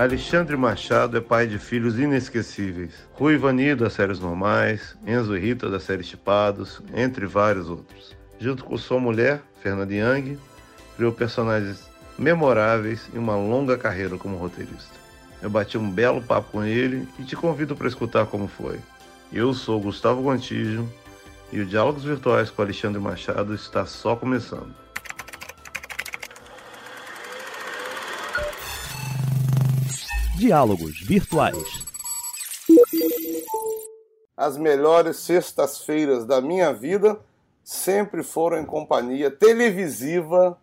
Alexandre Machado é pai de filhos inesquecíveis. Rui Vani das séries normais, Enzo e Rita das séries Tipados, entre vários outros. Junto com sua mulher, Fernanda Young, criou personagens memoráveis e uma longa carreira como roteirista. Eu bati um belo papo com ele e te convido para escutar como foi. Eu sou Gustavo Gontijo e o Diálogos Virtuais com Alexandre Machado está só começando. Diálogos Virtuais. As melhores sextas-feiras da minha vida sempre foram em companhia televisiva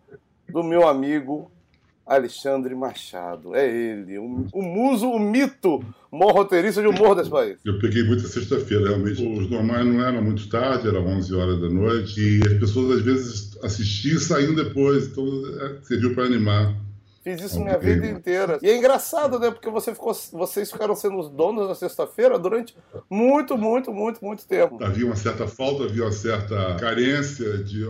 do meu amigo Alexandre Machado. É ele, o, o muso, o mito, o maior roteirista de humor desse país. Eu peguei muita sexta-feira, realmente. Os normais não eram muito tarde, era 11 horas da noite, e as pessoas às vezes assistiam e saíam depois, então é, serviu para animar. Fiz isso minha vida inteira. E é engraçado, né? Porque você ficou, vocês ficaram sendo os donos da sexta-feira durante muito, muito, muito, muito tempo. Havia uma certa falta, havia uma certa carência de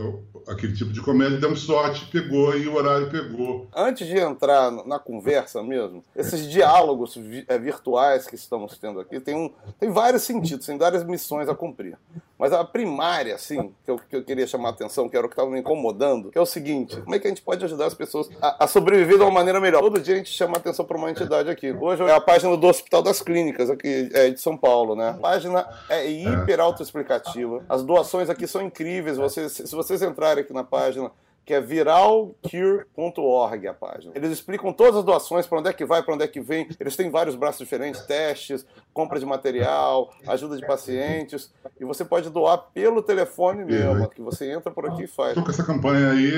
aquele tipo de comédia. Demos sorte, pegou e o horário pegou. Antes de entrar na conversa mesmo, esses diálogos é, virtuais que estamos tendo aqui tem, um, tem vários sentidos, tem várias missões a cumprir. Mas a primária, assim, que eu, que eu queria chamar a atenção, que era o que estava me incomodando, que é o seguinte: como é que a gente pode ajudar as pessoas a, a sobreviver de uma maneira melhor? Todo dia a gente chama a atenção para uma entidade aqui. Hoje é a página do Hospital das Clínicas, aqui é de São Paulo, né? A página é hiper autoexplicativa. As doações aqui são incríveis. Vocês, se vocês entrarem aqui na página, que é viralcure.org a página. Eles explicam todas as doações, para onde é que vai, para onde é que vem. Eles têm vários braços diferentes, testes, compra de material, ajuda de pacientes. E você pode doar pelo telefone mesmo, que você entra por aqui e faz. Estou com essa campanha aí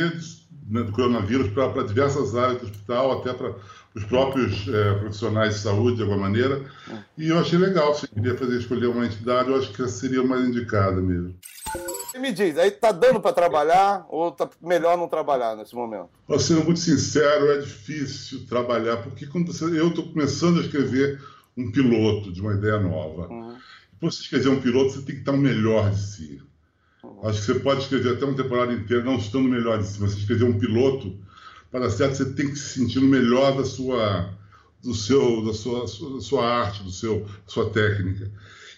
né, do coronavírus para diversas áreas do hospital, até para os próprios é, profissionais de saúde, de alguma maneira. E eu achei legal, se queria fazer escolher uma entidade, eu acho que seria mais indicada mesmo. Me diz, aí tá dando para trabalhar ou tá melhor não trabalhar nesse momento? Sendo muito sincero, é difícil trabalhar, porque quando você, eu estou começando a escrever um piloto de uma ideia nova. Uhum. Você escrever um piloto, você tem que estar o melhor de si. Uhum. Acho que você pode escrever até uma temporada inteira não estando melhor de si. Você escrever um piloto, para certo, você tem que se sentir no melhor da sua, do seu, da sua, da sua arte, do seu, da sua técnica.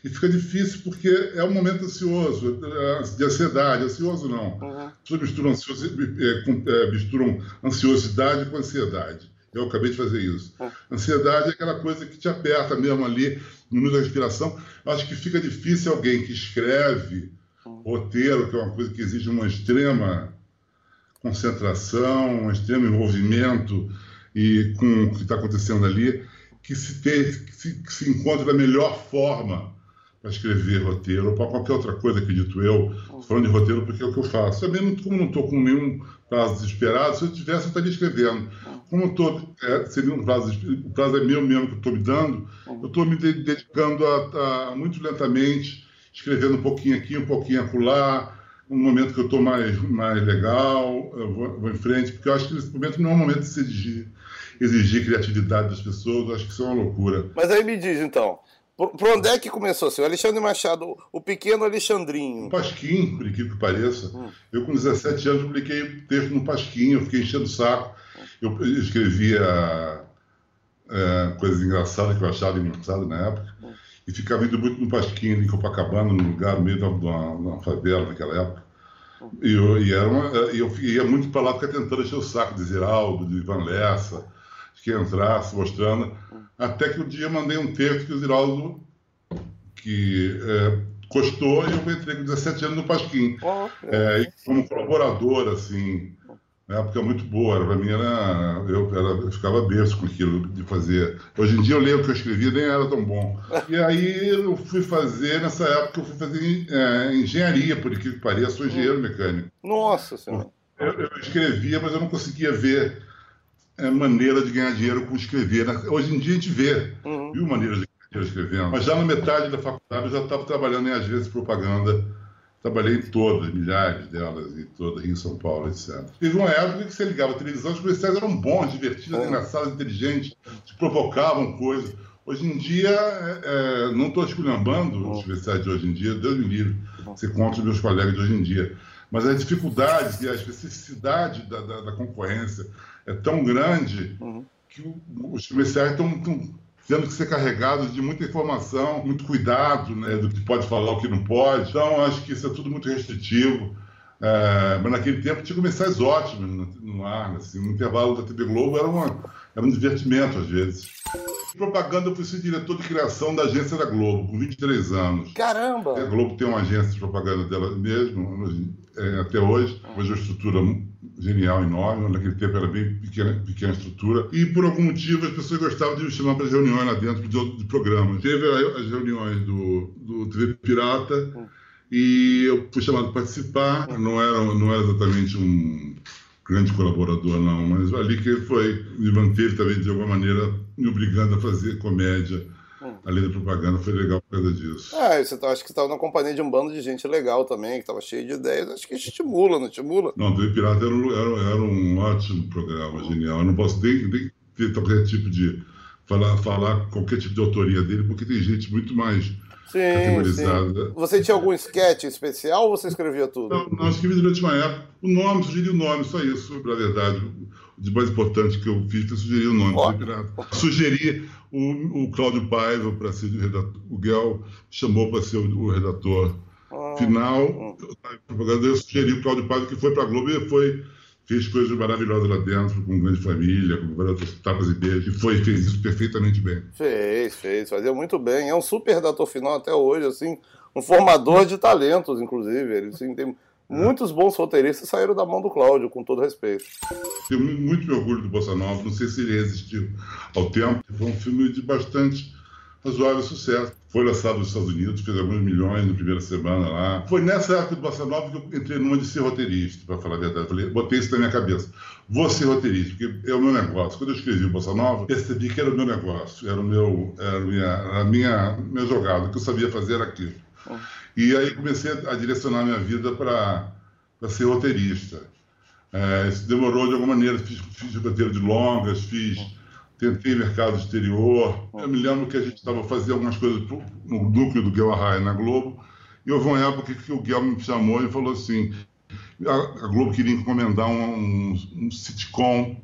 E fica difícil porque é um momento ansioso, é, de ansiedade. Ansioso não. Uhum. As pessoas misturam, ansioso, é, é, misturam ansiosidade com ansiedade. Eu acabei de fazer isso. Uhum. Ansiedade é aquela coisa que te aperta mesmo ali, no minuto da respiração. Acho que fica difícil alguém que escreve uhum. roteiro, que é uma coisa que exige uma extrema concentração, um extremo envolvimento e com o que está acontecendo ali, que se, ter, que se, que se encontre da melhor forma para escrever roteiro ou para qualquer outra coisa, acredito eu, falando de roteiro, porque é o que eu faço. Também, como não estou com nenhum prazo desesperado, se eu tivesse, eu estaria escrevendo. Como eu tô, é, seria um prazo, o prazo é meu mesmo que eu estou me dando, eu estou me dedicando a, a, muito lentamente, escrevendo um pouquinho aqui, um pouquinho acolá, um momento que eu estou mais, mais legal, eu vou, vou, em frente, porque eu acho que nesse momento não é um momento de se exigir, exigir criatividade das pessoas, eu acho que isso é uma loucura. Mas aí me diz, então, por, por, onde é que começou, assim? O Alexandre Machado, o pequeno Alexandrinho. O Pasquim, por incrível que pareça. Hum. Eu, com 17 anos, publiquei texto no Pasquim, eu fiquei enchendo o saco. Eu, escrevia é, coisas engraçadas que eu achava engraçado na época. Hum. E ficava indo muito no Pasquim, em Copacabana, num lugar, no meio de uma, de favela naquela época. Hum. E eu, e era uma, eu ia muito para lá, ficar tentando encher o saco de Ziraldo, de Ivan Lessa, que entrasse, mostrando. Até que um dia mandei um texto que o Ziraldo, que é, e eu entrei com 17 anos no Pasquim. Oh, é, como colaborador, assim, na época é muito boa, para mim era eu, era, eu ficava berço com aquilo de fazer. Hoje em dia eu leio o que eu escrevia, nem era tão bom. E aí eu fui fazer, nessa época eu fui fazer é, engenharia, por que pareça, sou engenheiro mecânico. Nossa Senhora! Eu, eu escrevia, mas eu não conseguia ver maneira de ganhar dinheiro com escrever. Hoje em dia a gente vê, uhum. viu maneiras de ganhar dinheiro escrevendo. Mas já na metade da faculdade eu já estava trabalhando em agências de propaganda. Trabalhei em todas, milhares delas, em todas, em São Paulo, etc. Teve uma época que você ligava a televisão, os comerciais eram bons, divertidos, uhum. engraçados, inteligentes, te provocavam coisas. Hoje em dia, é, é não estou esculhambando uhum. os comerciais de hoje em dia, Deus me livre, você conta os meus colegas de hoje em dia. Mas as dificuldades e a especificidade da, da, da concorrência, é tão grande uhum. que os comerciais estão tendo que ser carregados de muita informação, muito cuidado né, do que pode falar, o que não pode. Então, acho que isso é tudo muito restritivo. É, mas naquele tempo tinha comerciais ótimos no, no ar. Assim, o intervalo da TV Globo era, uma, era um divertimento, às vezes. Propaganda, eu fui ser diretor de criação da agência da Globo, com 23 anos. Caramba! A Globo tem uma agência de propaganda dela mesmo, é, até hoje. Hoje é uma estrutura genial, enorme. Naquele tempo era bem pequena, pequena estrutura. E por algum motivo as pessoas gostavam de me chamar para reuniões lá dentro de, de programas. Teve as reuniões do, do TV Pirata. E eu fui chamado para participar. Não era, não era exatamente um grande colaborador, não, mas ali que ele foi, me manteve também de alguma maneira me obrigando a fazer comédia. Hum. Além da propaganda, foi legal por causa disso. É, você tá, acho que estava na companhia de um bando de gente legal também, que estava cheio de ideias. Acho que estimula, não estimula? Não, o Pirata era, era, era, um ótimo programa, genial. Eu não posso nem, nem ter qualquer tipo de. Falar, falar qualquer tipo de autoria dele, porque tem gente muito mais sim, sim. Você tinha algum sketch especial ou você escrevia tudo? Não, não escrevi durante uma época. O nome, sugeri o nome, só isso, na verdade. O mais importante que eu fiz foi sugerir o nome. Oh. Sugeri o, o Cláudio Paiva para ser o redator. O Guel chamou para ser o, o redator oh. final. Oh. Eu sugeri o Cláudio Paiva, que foi para a Globo e foi fez coisas maravilhosas lá dentro, com grande família, com várias tapas e beijos, e foi, fez isso perfeitamente bem. Fez, fez, fazia muito bem. É um super redator final até hoje, assim, um formador de talentos, inclusive. Ele assim, tem muitos bons roteiristas saíram da mão do Cláudio, com todo respeito. Tenho muito orgulho do Bossa Nova, não sei se ele resistiu ao tempo. Foi um filme de bastante razoável sucesso. Foi lançado nos Estados Unidos, fez alguns milhões na primeira semana lá. Foi nessa época do Bossa Nova que eu entrei numa de ser roteirista, para falar a verdade. Falei, botei isso na minha cabeça. Vou ser roteirista, porque é o meu negócio. Quando eu escrevi o Bossa Nova, percebi que era o meu negócio, era, o meu, era a, minha, a minha, minha jogada, o que eu sabia fazer era aquilo. E aí comecei a direcionar minha vida para ser roteirista. É, isso demorou de alguma maneira, fiz, fiz roteiro de longas, fiz tentei mercado exterior. Eu me lembro que a gente estava fazendo algumas coisas no núcleo do Arraia na Globo, e houve uma época que o Guel me chamou e falou assim: a, Globo queria encomendar um, um, um sitcom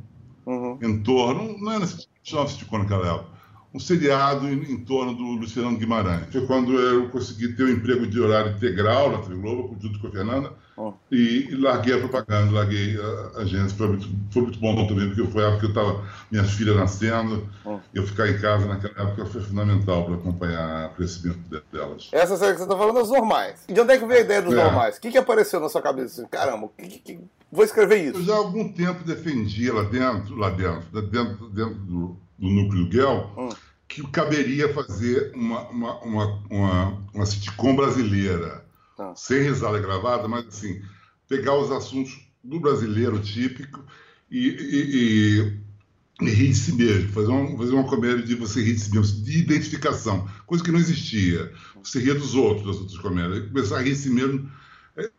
uhum. em torno, não era sitcom naquela época, um seriado em, em, torno do Luciano Guimarães. Foi quando eu consegui ter um emprego de horário integral na TV Globo, junto com a Fernanda, oh. e, e, larguei a propaganda, larguei a, a agência. Foi muito, foi muito bom também, porque foi a época que eu estava, minhas filhas nascendo, oh. eu ficar em casa naquela época foi fundamental para acompanhar o crescimento delas. Essa série que você está falando é os normais. De onde é que veio a ideia dos é. normais? O que, que apareceu na sua cabeça? Assim, Caramba, que, que, vou escrever isso. Eu já há algum tempo defendia lá dentro, lá dentro, dentro, dentro do, do núcleo Guel, que caberia fazer uma, uma, uma, uma, uma sitcom brasileira, tá. sem risada gravada, mas assim, pegar os assuntos do brasileiro típico e, e, e, e rir de si mesmo, fazer uma, fazer uma comédia de você rir de si mesmo, de identificação, coisa que não existia. Você ria dos outros, das outras comédias. Começar a rir de si mesmo é,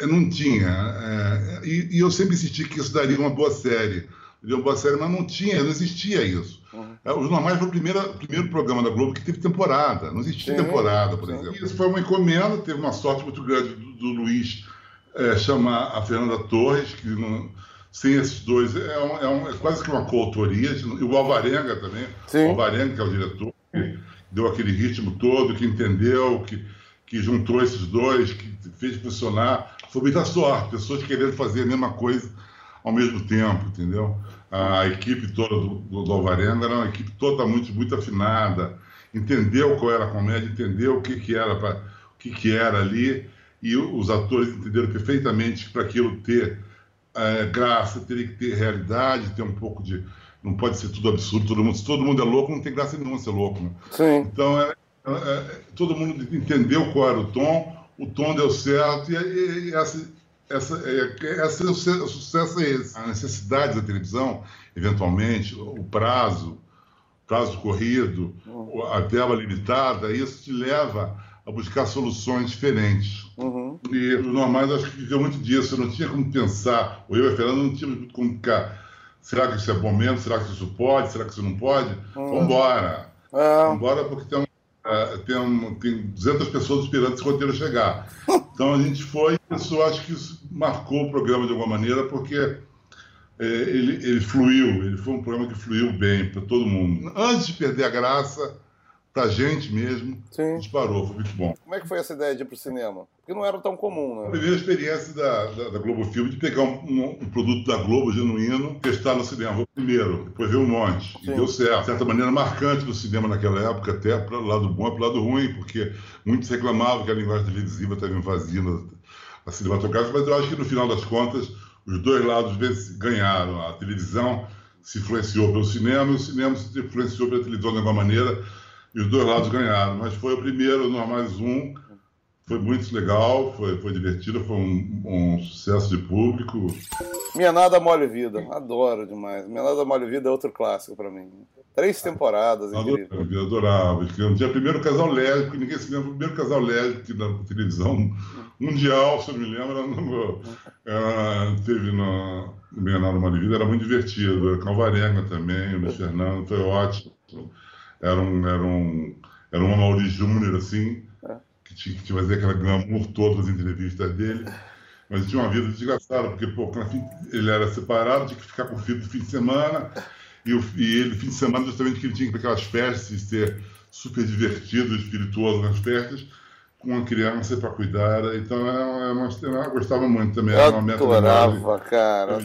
é, não tinha. É, e, eu sempre insisti que isso daria uma boa série uma boa série, mas não tinha, não existia isso. Uhum. É, os Normais foi o primeiro, primeiro programa da Globo que teve temporada. Não existia sim, temporada, por sim. exemplo. Isso foi uma encomenda, teve uma sorte muito grande do, do Luiz é, chamar a Fernanda Torres, que não, sem esses dois é, um, é, um, é, quase que uma coautoria. E o Alvarenga também, sim. o Alvarenga, que é o diretor, que deu aquele ritmo todo, que entendeu, que, que juntou esses dois, que fez funcionar. Foi muita sorte, pessoas querendo fazer a mesma coisa ao mesmo tempo, entendeu? A equipe toda do, do, do Alvarenga era uma equipe totalmente muito afinada, entendeu qual era a comédia, entendeu o que, que era pra, o que, que era ali, e os atores entenderam perfeitamente que para aquilo ter é, graça, teria que ter realidade, ter um pouco de. Não pode ser tudo absurdo, todo mundo, se todo mundo é louco, não tem graça nenhuma ser louco. Né? Sim. Então, é, é, é todo mundo entendeu qual era o tom, o tom deu certo, e, e, e essa, essa, é, essa, o sucesso é esse. A necessidade da televisão, eventualmente, o prazo, prazo corrido, a verba limitada, isso te leva a buscar soluções diferentes. Uhum. E os normais acho que viveu muito disso. Eu não tinha como pensar, ou eu e a Fernanda não tínhamos muito como ficar. Será que isso é bom mesmo? Será que isso pode? Será que isso não pode? Uhum. É. Vamos embora porque tem, uh, tem, um, tem 200 pessoas esperando esse roteiro chegar. Então a gente foi, isso acho que isso marcou o programa de alguma maneira, porque é, ele, ele fluiu, ele foi um programa que fluiu bem para todo mundo. Antes de perder a graça, pra gente mesmo, Sim. disparou, foi muito bom. Como é que foi essa ideia de ir pro cinema? Porque não era tão comum, né? A primeira experiência da, da, da Globo Filme de pegar um, um, um, produto da Globo genuíno, testar no cinema. Foi primeiro, depois veio um monte. Sim. E deu certo. De certa maneira, marcante no cinema naquela época, até para o lado bom e para o lado ruim, porque muitos reclamavam que a linguagem televisiva estava invadindo a cinematográfica, mas eu acho que no final das contas, os dois lados ganharam. A televisão se influenciou pelo cinema e o cinema se influenciou pela televisão de alguma maneira e os dois lados ganharam. Mas foi o primeiro, no mais um. Foi muito legal, foi, foi divertido, foi um, um sucesso de público. Minha Nada Mole Vida, adoro demais. Minha Nada Mole Vida é outro clássico para mim. Três temporadas, incrível. Eu adorava. Tinha o primeiro casal lésbico, ninguém se lembra, o primeiro casal lésbico na televisão mundial, se eu me lembro, no, teve no, no Minha Nada Mole Vida, era muito divertido. Calvarenga também, o Luiz Fernando, foi ótimo era um, era um, era um Mauri Júnior, assim, é. que tinha que fazer aquela glamour todas as entrevistas dele. Mas tinha uma vida desgraçada, porque pô, ele era separado, tinha que ficar com o filho do fim de semana, e, o, e ele, fim de semana, justamente que ele tinha que ir para aquelas festas e ser super divertido, espirituoso nas festas, com uma criança para cuidar. Então, é uma, é eu gostava muito também. Eu era uma meta adorava, cara.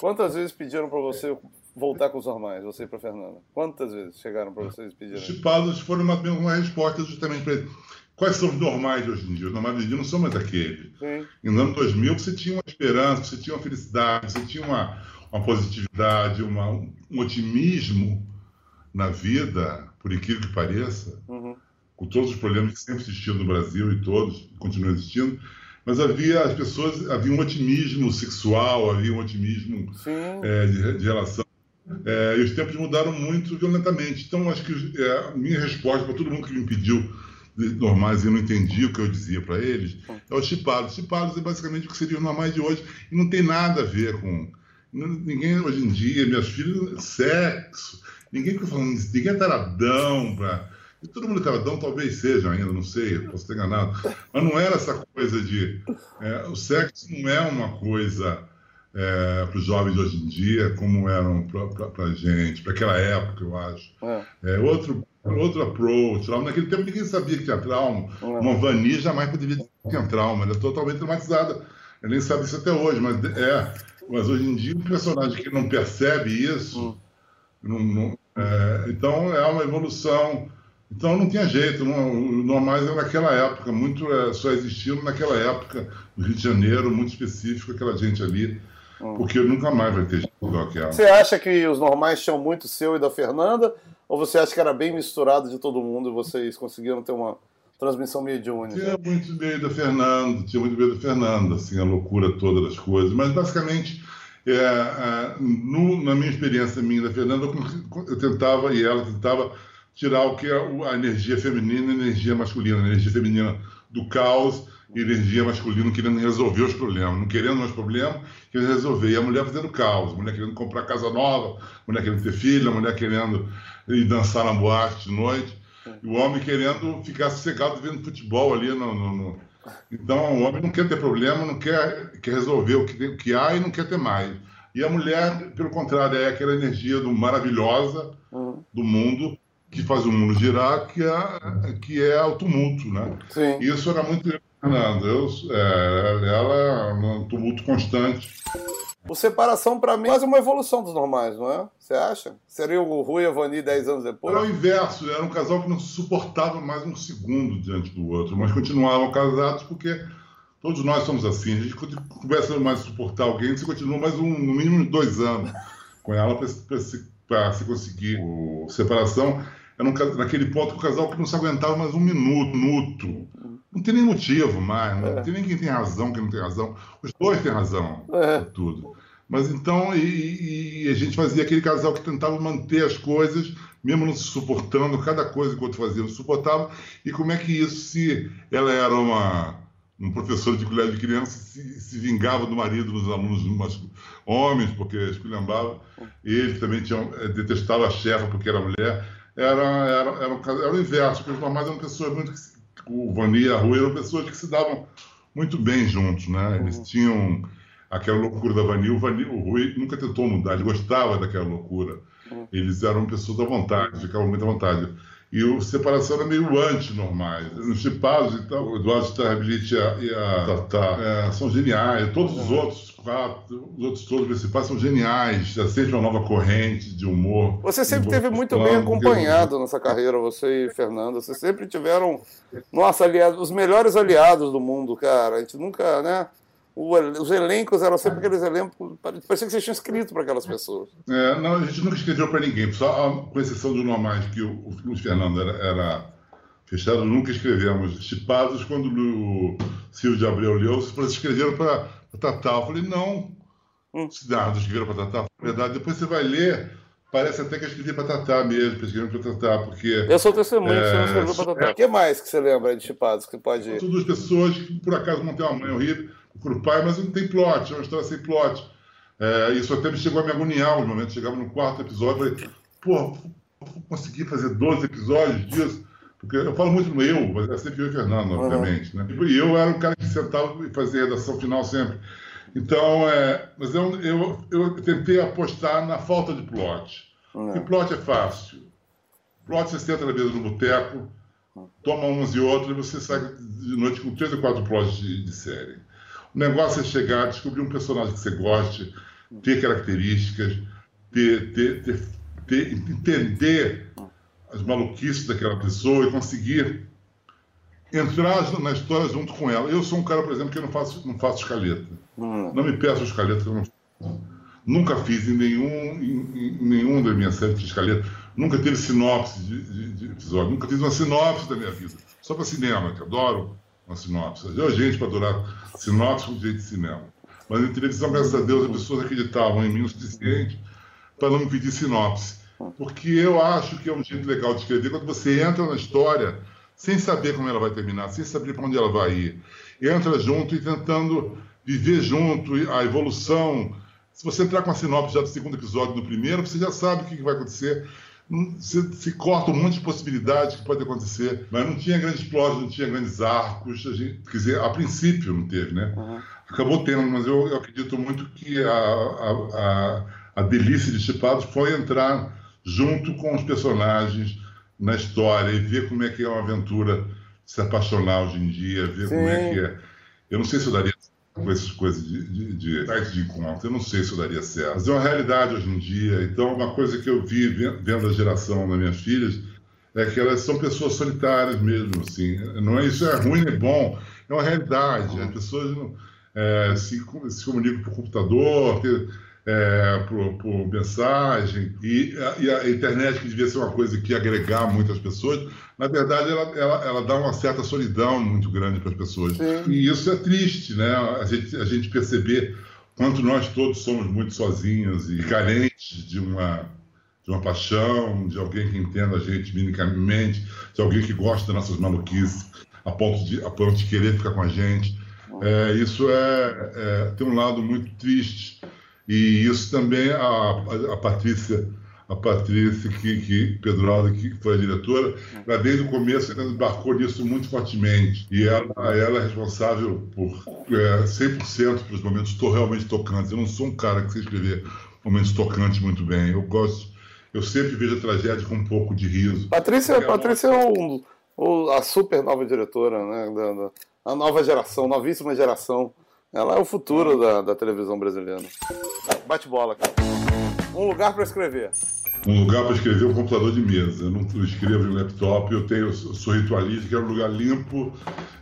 Quantas vezes pediram para você voltar com os normais, você e para Fernanda? Quantas vezes chegaram para vocês pedir? Os chipados foram uma, uma resposta justamente para Quais são os normais hoje em dia? Os normais hoje em dia não são mais aqueles. Sim. no ano 2000 você tinha uma esperança, você tinha uma felicidade, você tinha uma, uma positividade, uma, um otimismo na vida, por incrível que pareça, uhum. com todos os problemas que sempre existiam no Brasil e todos continuam existindo, mas havia as pessoas havia um otimismo sexual, havia um otimismo é, de, de, relação é, e os tempos mudaram muito violentamente. Então, acho que é, a minha resposta para todo mundo que me pediu normais e não entendia o que eu dizia para eles, é os chipados. Chipados é basicamente o que seriam normais de hoje e não tem nada a ver com. Ninguém hoje em dia, minhas filhas, sexo, ninguém fica falando isso, ninguém é taradão para. E todo mundo é taradão talvez seja ainda, não sei, posso ter enganado. Mas não era essa coisa de. É, o sexo não é uma coisa é, para os jovens hoje em dia, como eram para a gente, para aquela época, eu acho. É. É, outro, outro approach. Naquele tempo ninguém sabia que tinha trauma. É. Uma Vani jamais poderia ter trauma, ela é totalmente traumatizada. Eu nem sabe isso até hoje, mas é. Mas hoje em dia, um personagem que não percebe isso, hum. não, não, é, então é uma evolução. Então não tinha jeito, não, o normais era naquela época, muito só existiam naquela época, no Rio de Janeiro, muito específico, aquela gente ali Hum. Porque nunca mais vai ter que ela. Você acha que os normais tinham muito seu e da Fernanda? Ou você acha que era bem misturado de todo mundo e vocês conseguiram ter uma transmissão mediúnica? Tinha muito meio da Fernanda, tinha muito meio da Fernanda, assim, a loucura toda das coisas. Mas basicamente, é, é, no, na minha experiência minha da Fernanda, eu, eu, tentava, e ela tentava, tirar o que é a energia feminina e a energia masculina, a energia feminina do caos energia masculina querendo resolver os problemas, não querendo mais problemas, querendo resolver. E a mulher fazendo caos, a mulher querendo comprar casa nova, a mulher querendo ter filha, a mulher querendo ir dançar na boate de noite, e o homem querendo ficar sossegado vendo futebol ali no, no, no... Então, o homem não quer ter problema, não quer, quer resolver o que, tem, o que há e não quer ter mais. E a mulher, pelo contrário, é aquela energia do maravilhosa uhum. do mundo que faz o mundo girar, que é, que é o tumulto, né? Sim. Isso era muito não, Deus, é, ela é um tumulto constante. O Separação, para mim, é quase uma evolução dos normais, não é? Você acha? Seria o Rui e a Vani 10 anos depois? Era o inverso, era um casal que não se suportava mais um segundo diante do outro, mas continuavam casados porque todos nós somos assim. A gente começa mais a suportar alguém, você continua mais um, no mínimo dois anos com ela para se, se conseguir o separação. Era um, naquele ponto que o casal que não se aguentava mais um minuto, minuto não tem nem motivo mais, não é. tem nem quem tem razão, quem não tem razão. Os dois têm razão é. tudo. Mas então, e, e, a gente fazia aquele casal que tentava manter as coisas, mesmo não se suportando, cada coisa que o outro fazia não suportava. E como é que isso, se ela era uma, um professor de colégio de criança, se, se vingava do marido dos alunos mas, homens, porque esculhambava. Ele também tinha, eh, detestava a chefa porque era mulher. Era, era, era, um, era o inverso, porque os normais eram pessoas muito o Vani e a Rui eram pessoas que se davam muito bem juntos, né? Eles uhum. tinham aquela loucura da Vanil. O, Vanil, o Rui nunca tentou mudar, ele gostava daquela loucura. Uhum. Eles eram pessoas à vontade, ficavam muito à vontade. E o Separação era meio anti-normais. Nos chipados, então, o Eduardo Starability e a, e a Tatá é, são geniais. Todos os outros quatro, os outros todos principais são geniais. Já sempre uma nova corrente de humor. Você sempre teve muito bem acompanhado nessa carreira, você e Fernando. Vocês sempre tiveram, nossa, aliados, os melhores aliados do mundo, cara. A gente nunca, né? Os elencos eram sempre aqueles elencos. Parecia que vocês tinham escrito para aquelas pessoas. É, não, a gente nunca escreveu para ninguém, só com exceção do Normais, que o, o Luiz Fernando era, era, fechado, nunca escrevemos. Chipados, quando o Silvio de Abreu leu, vocês escreveram para Tatá. Eu falei, não. Hum. Nada, escreveram para Tatá. Na verdade, depois você vai ler. Parece até que eu escrevi para Tatá mesmo, escrevi para Tatá, porque... Eu sou testemunho é, que você não escreveu para Tatá. O que mais que você lembra de Chipados que pode... São duas pessoas que, por acaso, não têm uma mãe horrível, para o pai, mas não tem plot, é uma história sem plot. É, isso até me chegou a me agoniar, os momentos chegava no quarto episódio, eu falei, pô, vou conseguir fazer 12 episódios disso? Porque eu falo muito no eu, mas é sempre eu e Fernando, obviamente. Né? E eu era o cara que sentava e fazia redação final sempre. Então, é, mas eu, eu, eu tentei apostar na falta de plot. Uhum. E plot é fácil. Plot você senta na mesa do boteco, toma uns e outros, e você sai de noite com três ou quatro plots de, de série. O negócio é chegar, descobrir um personagem que você goste, ter características, ter, ter, ter, ter entender as maluquices daquela pessoa e conseguir entrar na história junto com ela. Eu sou um cara, por exemplo, que não faço, não faço escaleta. Hum. Não me peço escaleta, eu não Nunca fiz em nenhum, em, em nenhum da minha série de escaleta. Nunca teve sinopse de, de, de, episódio. Nunca fiz uma sinopse da minha vida. Só para cinema, que adoro uma sinopse. Eu gente para adorar sinopse com jeito de cinema. Mas em televisão, graças a Deus, as pessoas acreditavam em mim o suficiente para não me pedir sinopse. Porque eu acho que é um jeito legal de escrever quando você entra na história sem saber como ela vai terminar, sem saber para onde ela vai ir. Entra junto e tentando viver junto a evolução. Se você entrar com a sinopse já do segundo episódio do primeiro, você já sabe o que vai acontecer se, se, corta um monte de possibilidades que pode acontecer, mas não tinha grandes plots, não tinha grandes arcos, a gente, quer dizer, a princípio não teve, né? Uhum. Acabou tendo, mas eu, eu, acredito muito que a, a, a, a delícia de Chipados foi entrar junto com os personagens na história e ver como é que é uma aventura se apaixonar hoje em dia, ver Sim. como é que é. Eu não sei se eu daria com essas coisas de, de, de sites de encontro. Eu não sei se eu daria certo. Mas é uma realidade hoje em dia. Então, uma coisa que eu vi vendo a geração das minhas filhas é que elas são pessoas solitárias mesmo, assim. Não é isso é ruim nem bom, é uma realidade. As pessoas não, é, se, se comunicam por computador, é, por, por, mensagem, e a, e a, internet, que devia ser uma coisa que ia agregar muitas pessoas, na verdade, ela, ela, ela dá uma certa solidão muito grande para as pessoas. Sim. E isso é triste, né? A gente, a gente perceber quanto nós todos somos muito sozinhos e carentes de uma, de uma paixão, de alguém que entenda a gente minimamente, de alguém que gosta das nossas maluquices, a ponto de, a ponto de querer ficar com a gente. É, isso é, é, tem um lado muito triste e isso também a, a, Patrícia, a Patrícia que, que Pedro Aldo, que foi a diretora, ela desde o começo ela embarcou nisso muito fortemente. E ela, ela é responsável por é, 100% dos momentos to, realmente tocantes. Eu não sou um cara que sei escrever momentos tocantes muito bem. Eu gosto, eu sempre vejo a tragédia com um pouco de riso. Patrícia, Patrícia é um, um, a super nova diretora, né? Da, da, a nova geração, novíssima geração ela é o futuro da, da televisão brasileira. Bate bola, cara. Um lugar para escrever. Um lugar para escrever é um computador de mesa. Eu não escrevo em laptop, eu tenho, eu sou ritualista, quero um lugar limpo,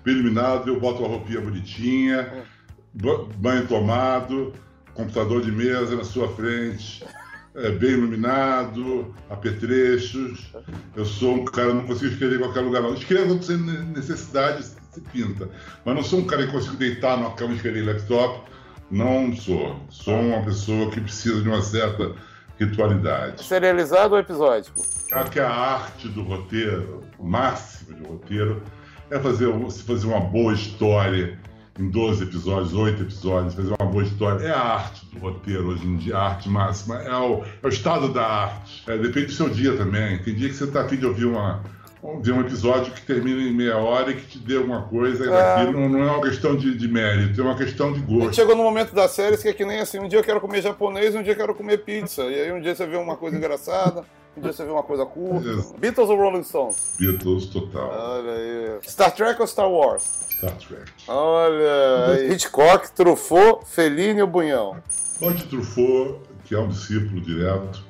bem iluminado, eu boto uma roupinha bonitinha, banho tomado, computador de mesa na sua frente, é, bem iluminado, apetrechos. Eu sou um cara, não consigo escrever em qualquer lugar, não. Escrevo sem necessidade, se pinta. Mas não sou um cara que consigo deitar numa cama e escrever laptop. Não sou. Sou uma pessoa que precisa de uma certa ritualidade. Serializado ou episódico? Acho que a arte do roteiro, o máximo de roteiro, é fazer, fazer uma boa história em 12 episódios, 8 episódios, fazer uma boa história. É a arte do roteiro hoje em dia, a arte máxima, é o, é o estado da arte. É, depende do seu dia também. Tem dia que você está afim de ouvir uma, ver um episódio que termina em meia hora e que te dê alguma coisa, e é. não, não, é uma questão de, de, mérito, é uma questão de gosto. chegou no momento das séries que é que nem assim, um dia eu quero comer japonês, um dia eu quero comer pizza, e aí um dia você vê uma coisa engraçada, um dia você vê uma coisa curta. Beatles ou Rolling Stones? Beatles, total. Olha aí. Star Trek ou Star Wars? Star Trek. Olha aí. Hitchcock, Truffaut, Fellini ou Bunhão? Pode Truffaut, que é um discípulo direto,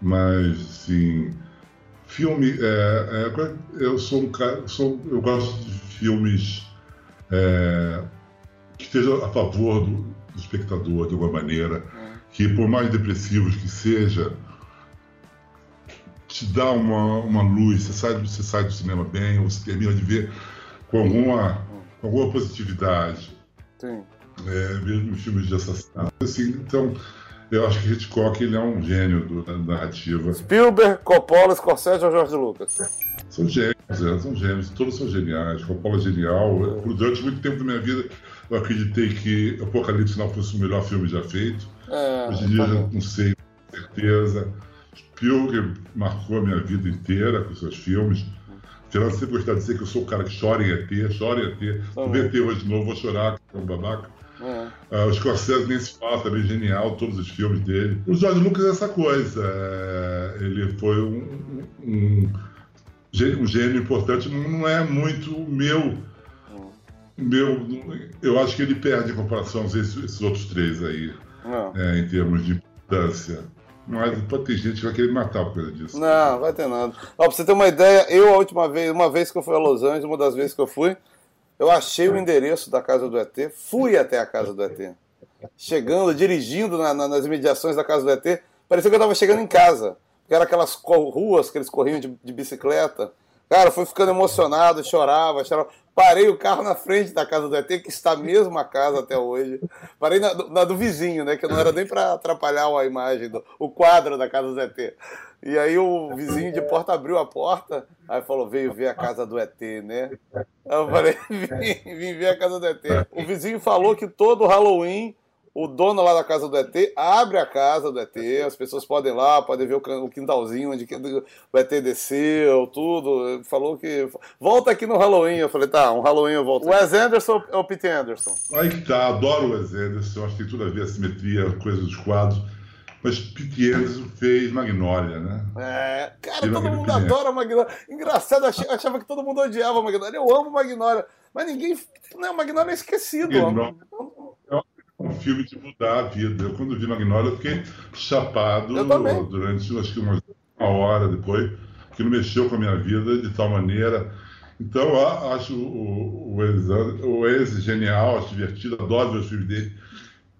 mas, sim Filme, é, é, eu sou um cara, sou, eu gosto de filmes é, que estejam a favor do, do, espectador de alguma maneira, é. que por mais depressivos que seja, te dá uma, uma luz, você sai, você sai do cinema bem, ou você termina de ver com alguma, com alguma positividade. Sim. É, mesmo filmes de assassinato. Assim, então, eu acho que Hitchcock ele é um gênio do, da narrativa. Spielberg, Coppola, Scorsese ou George Lucas? São gênios, é, são gênios, todos são geniais. Coppola é genial. Durante muito tempo da minha vida, eu acreditei que Apocalipse Sinal fosse o melhor filme já feito. É, Hoje em dia, tá já não sei com certeza. Spielberg marcou a minha vida inteira com seus filmes. Geraldo sempre gostava de dizer que eu sou o cara que chora em ET, chora em ET. Se ver ET hoje de novo, vou chorar, que é um babaca. É. Uh, o Scorsese nem se fala, também genial, todos os filmes dele. O George Lucas é essa coisa. É, ele foi um, um, um, gênio importante, não é muito meu. meu eu acho que ele perde em comparação a esses, esses outros três aí, é, em termos de importância. Mas pode ter gente que vai querer matar por causa disso. Não, vai ter nada. Ó, pra você ter uma ideia, eu a última vez, uma vez que eu fui a Los Angeles, uma das vezes que eu fui, eu achei o endereço da casa do ET, fui até a casa do ET. Chegando, dirigindo na, na, nas imediações da casa do ET, parecia que eu estava chegando em casa. Porque era aquelas ruas que eles corriam de, de bicicleta. Cara, fui ficando emocionado, chorava, chorava. Parei o carro na frente da casa do ET, que está a mesma casa até hoje. Parei na, na do vizinho, né? Que não era nem para atrapalhar a imagem, do, o quadro da casa do ET. E aí o vizinho de porta abriu a porta, aí falou, veio ver a casa do ET, né? Aí eu falei, vim, vim ver a casa do ET. O vizinho falou que todo Halloween o dono lá da casa do ET abre a casa do ET, as pessoas podem ir lá, podem ver o quintalzinho onde o ET desceu, tudo. Falou que. Volta aqui no Halloween. Eu falei, tá, um Halloween eu volto. O Wes Anderson ou Pete Anderson? Aí que tá, adoro o Wes Anderson, acho que tem tudo a ver a simetria, coisa dos quadros. Mas Pete Anderson fez Magnólia, né? É, cara, todo mundo adora Magnólia. Engraçado, eu achava que todo mundo odiava Magnólia. Eu amo Magnólia. Mas ninguém. Não, Magnólia é esquecido. Não, um filme de mudar a vida. Eu, quando vi Magnolia, fiquei chapado durante acho que uma, uma hora depois, que não mexeu com a minha vida de tal maneira. Então, eu acho o, o, o ex genial, acho divertido, adoro ver os filmes dele.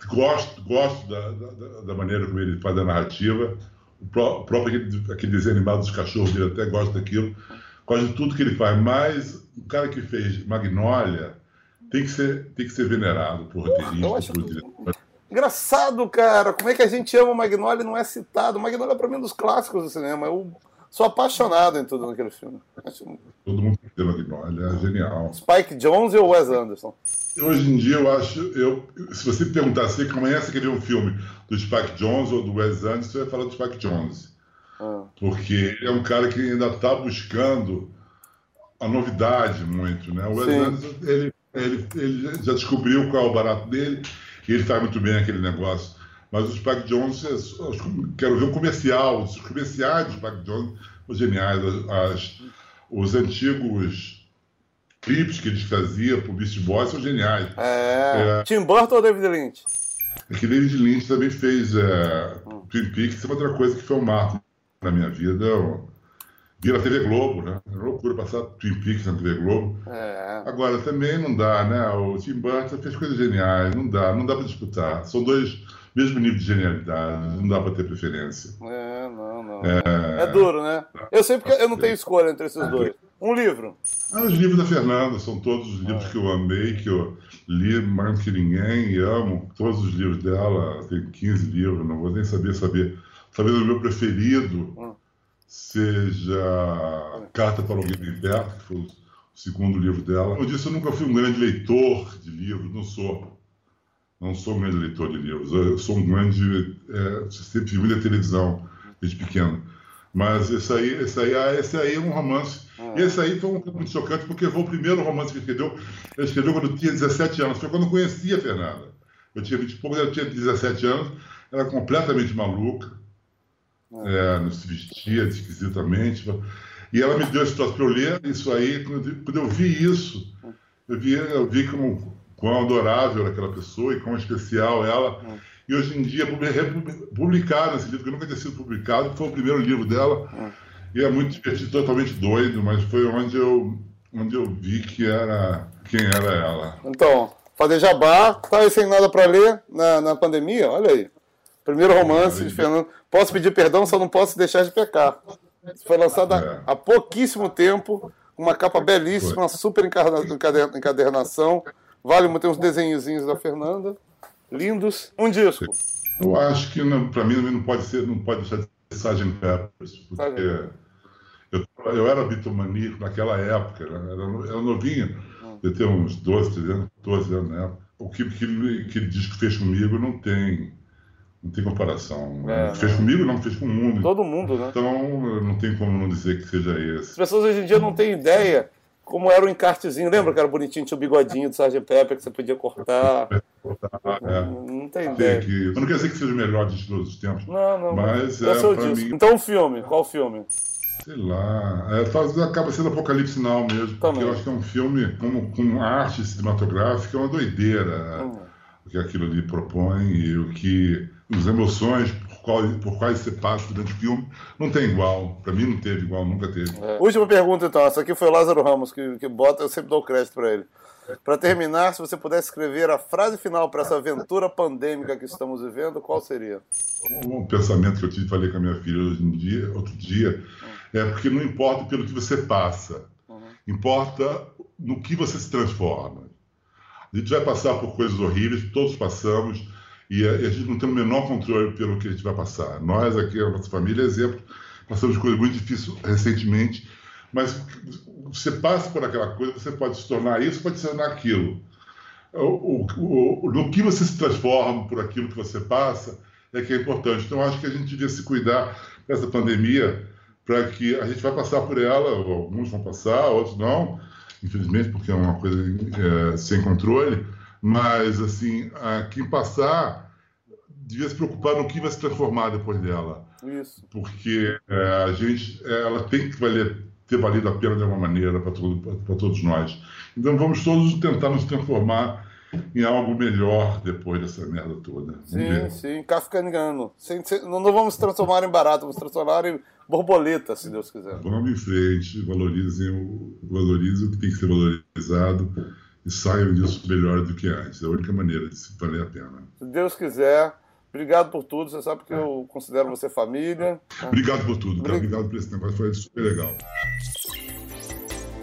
Gosto, gosto da, da, da, maneira como ele faz a narrativa. O próprio aquele, aquele desenho animado dos cachorros dele, até gosto daquilo. Gosto de tudo que ele faz. Mas o cara que fez Magnolia tem que ser, tem que ser venerado por roteiristas, por diretor. Engraçado, cara. Como é que a gente ama o Magnolia e não é citado? O Magnolia, pra mim, é um dos clássicos do cinema. Eu sou apaixonado em tudo naquele filme. Acho... Todo mundo tem Magnolia, é genial. Spike Jones ou Wes Anderson? Hoje em dia, eu acho. Eu, se você me perguntasse assim, amanhã você queria um filme do Spike Jones ou do Wes Anderson, eu ia falar do Spike Jones. Ah. Porque ele é um cara que ainda está buscando a novidade muito, né? O Wes. Anderson, ele ele, ele já descobriu qual é o barato dele e ele faz muito bem aquele negócio. Mas o Spike Jones, quero ver um comercial. Os comerciais do Spike Jones são geniais. As, os antigos clipes que eles faziam pro Beast Boys são geniais. É. é. Tim Burton ou David Lynch? É que David Lynch também fez é, hum. Twin Peaks, é outra coisa que foi um marco na minha vida. Vira TV Globo, né? É loucura passar Twin Peaks na TV Globo. É. Agora, também não dá, né? O Tim Burton fez coisas geniais, não dá, não dá para disputar. São dois mesmo nível de genialidade, não dá para ter preferência. É, não, não. É... é, duro, né? Eu sei porque eu não tenho escolha entre esses dois. Um livro. Ah, os livros da Fernanda, são todos os livros é. que eu amei, que eu li mais que ninguém e amo. Todos os livros dela, tem 15 livros, não vou nem saber saber. Saber o meu preferido. Hum seja Carta para Alguém Bem Perto, que foi o segundo livro dela. Como eu disse, eu nunca fui um grande leitor de livros, não sou. Não sou um grande leitor de livros. Eu sou um grande. É, sempre vi muita televisão desde pequeno. Mas esse aí, esse aí, esse aí é um romance E esse aí foi um muito chocante, porque foi o primeiro romance que ele escreveu. Ele escreveu quando eu tinha 17 anos, foi quando eu conhecia a Fernanda. Eu tinha 20 e poucos, ela tinha 17 anos, ela era completamente maluca, é, não se vestia esquisitamente. E ela me deu esse troço para eu ler isso aí. Quando eu vi isso, eu vi, eu vi como, quão adorável era aquela pessoa e quão especial ela. E hoje em dia, publicaram esse livro, que nunca tinha sido publicado, foi o primeiro livro dela. E é muito divertido, totalmente doido, mas foi onde eu, onde eu vi que era quem era ela. Então, fazer jabá, tá sem nada para ler na, na pandemia, olha aí. Primeiro romance de Fernando. Posso pedir perdão, só não posso deixar de pecar. Foi lançado é. há pouquíssimo tempo, uma capa belíssima, uma super encadernação. Vale tem uns desenhozinhos da Fernanda. Lindos. Um disco. Eu acho que para mim não pode ser, não pode deixar de ser Sgt. Peppers, porque eu, eu era bitomaníaco naquela época, né? era, era novinho, hum. eu ter uns 12, 13 anos, 12 anos né? O que, que, que disco fez comigo não tem não tem comparação. É, fez comigo, não, fez com o mundo. Todo mundo, né? Então, não tem como não dizer que seja esse. As pessoas hoje em dia não têm ideia como era o encartezinho. Lembra que era bonitinho, tinha o bigodinho do Sgt. Pepper que você podia cortar? É. Não tem ideia. Que... Eu não quer dizer que seja o melhor de todos os tempos. Não, não. Mas é, é mim... Então, o filme. Qual filme? Sei lá. É, faz, acaba sendo Apocalipse Now mesmo. Também. Porque eu acho que é um filme com, com arte cinematográfica, é uma doideira. Hum. O que aquilo ali propõe e o que as emoções por, qual, por quais você passa durante o filme, não tem igual. Para mim não teve igual, nunca teve. É. Última pergunta, então. Essa aqui foi o Lázaro Ramos que, que bota, eu sempre dou crédito para ele. Para terminar, se você pudesse escrever a frase final para essa aventura pandêmica que estamos vivendo, qual seria? Um pensamento que eu tive falei com a minha filha hoje em dia, outro dia, é porque não importa pelo que você passa, uhum. importa no que você se transforma. A gente vai passar por coisas horríveis, todos passamos, e a, gente não tem o menor controle pelo que a gente vai passar. Nós aqui, a nossa família, exemplo, passamos coisas muito difíceis recentemente, mas você passa por aquela coisa, você pode se tornar isso, pode se tornar aquilo. O, o, o, no que você se transforma por aquilo que você passa é que é importante. Então, acho que a gente devia se cuidar dessa pandemia para que a gente vai passar por ela, alguns vão passar, outros não, infelizmente, porque é uma coisa é, sem controle, mas, assim, a, quem passar devia se preocupar no que vai se transformar depois dela. Isso. Porque é, a gente, é, ela tem que valer, ter valido a pena de alguma maneira para todo, todos nós. Então vamos todos tentar nos transformar em algo melhor depois dessa merda toda. Vamos sim, ver. sim, Kafkaniano. Não, não vamos transformar em barato, vamos transformar em borboleta, se Deus quiser. Vamos em frente, valorizem, valorizem o que tem que ser valorizado e saiam disso melhor do que antes. É a única maneira de se valer a pena. Se Deus quiser. Obrigado por tudo. Você sabe que eu considero você família. Obrigado por tudo, cara. Obrigado por esse negócio. Foi super legal.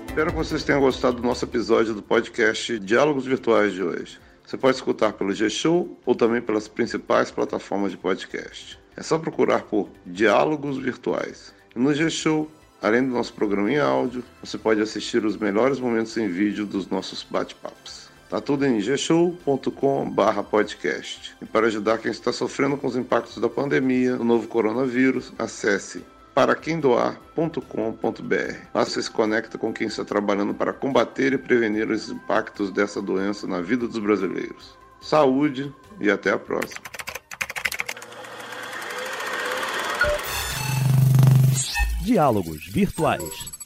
Espero que vocês tenham gostado do nosso episódio do podcast Diálogos Virtuais de hoje. Você pode escutar pelo G-Show ou também pelas principais plataformas de podcast. É só procurar por Diálogos Virtuais. E no G-Show Além do nosso programa em áudio, você pode assistir os melhores momentos em vídeo dos nossos bate-papos. Tá tudo em gshow.com/podcast. E para ajudar quem está sofrendo com os impactos da pandemia do novo coronavírus, acesse paraquemdoar.com.br. Lá você se conecta com quem está trabalhando para combater e prevenir os impactos dessa doença na vida dos brasileiros. Saúde e até a próxima. Diálogos Virtuais.